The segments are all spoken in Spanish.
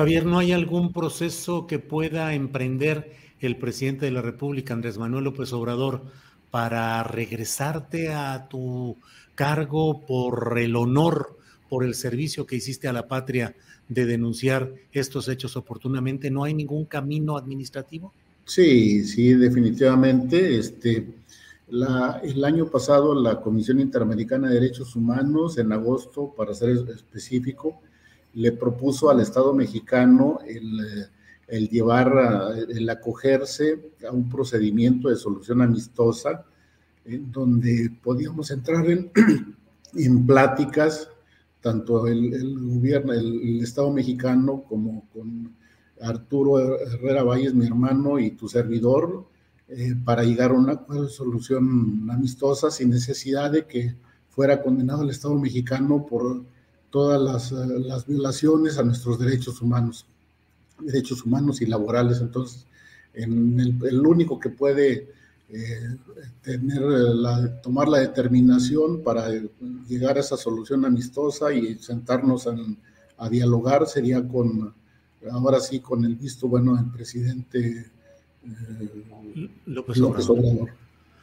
Javier, ¿no hay algún proceso que pueda emprender el presidente de la República, Andrés Manuel López Obrador, para regresarte a tu cargo por el honor, por el servicio que hiciste a la patria de denunciar estos hechos oportunamente? ¿No hay ningún camino administrativo? Sí, sí, definitivamente. Este, el año pasado la Comisión Interamericana de Derechos Humanos, en agosto, para ser específico, le propuso al Estado mexicano el, el llevar, el acogerse a un procedimiento de solución amistosa, en donde podíamos entrar en, en pláticas, tanto el, el gobierno, el, Estado mexicano, como con Arturo Herrera Valles, mi hermano, y tu servidor, eh, para llegar a una solución amistosa sin necesidad de que fuera condenado el Estado mexicano por todas las, las violaciones a nuestros derechos humanos, derechos humanos y laborales. Entonces, en el, único que puede eh, tener la, tomar la determinación para llegar a esa solución amistosa y sentarnos a dialogar sería con, ahora sí, con el visto bueno del presidente eh, López Obrador.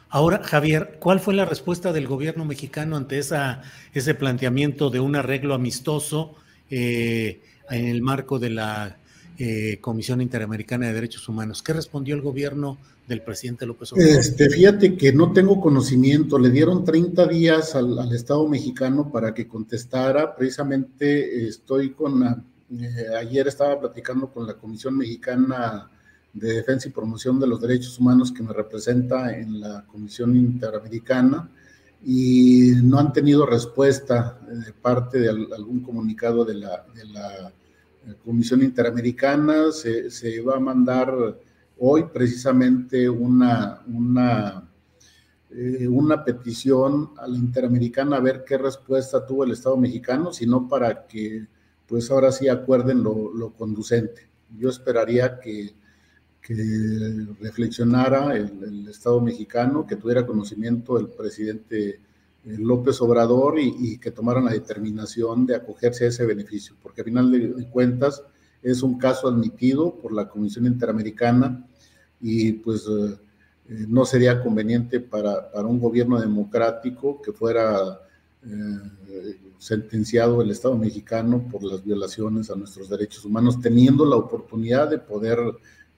Ahora, Javier, ¿cuál fue la respuesta del gobierno mexicano ante esa, ese planteamiento de un arreglo amistoso eh, en el marco de la eh, Comisión Interamericana de Derechos Humanos? ¿Qué respondió el gobierno del presidente López Obrador? Este, fíjate que no tengo conocimiento. Le dieron 30 días al, Estado mexicano para que contestara. Precisamente estoy con, eh, ayer estaba platicando con la Comisión Mexicana de Defensa y Promoción de los Derechos Humanos que me representa en la Comisión Interamericana y no han tenido respuesta de parte de algún comunicado de la, de la eh, Comisión Interamericana. Se, se, va a mandar hoy precisamente una, una, eh, una petición a la Interamericana a ver qué respuesta tuvo el Estado mexicano, sino para que pues ahora sí acuerden lo, lo conducente. Yo esperaría que que reflexionara el, Estado mexicano, que tuviera conocimiento el presidente eh, López Obrador y, que tomaran la determinación de acogerse a ese beneficio, porque al final de cuentas es un caso admitido por la Comisión Interamericana y pues eh, eh, no sería conveniente para, para, un gobierno democrático que fuera sentenciado el Estado mexicano por las violaciones a nuestros derechos humanos, teniendo la oportunidad de poder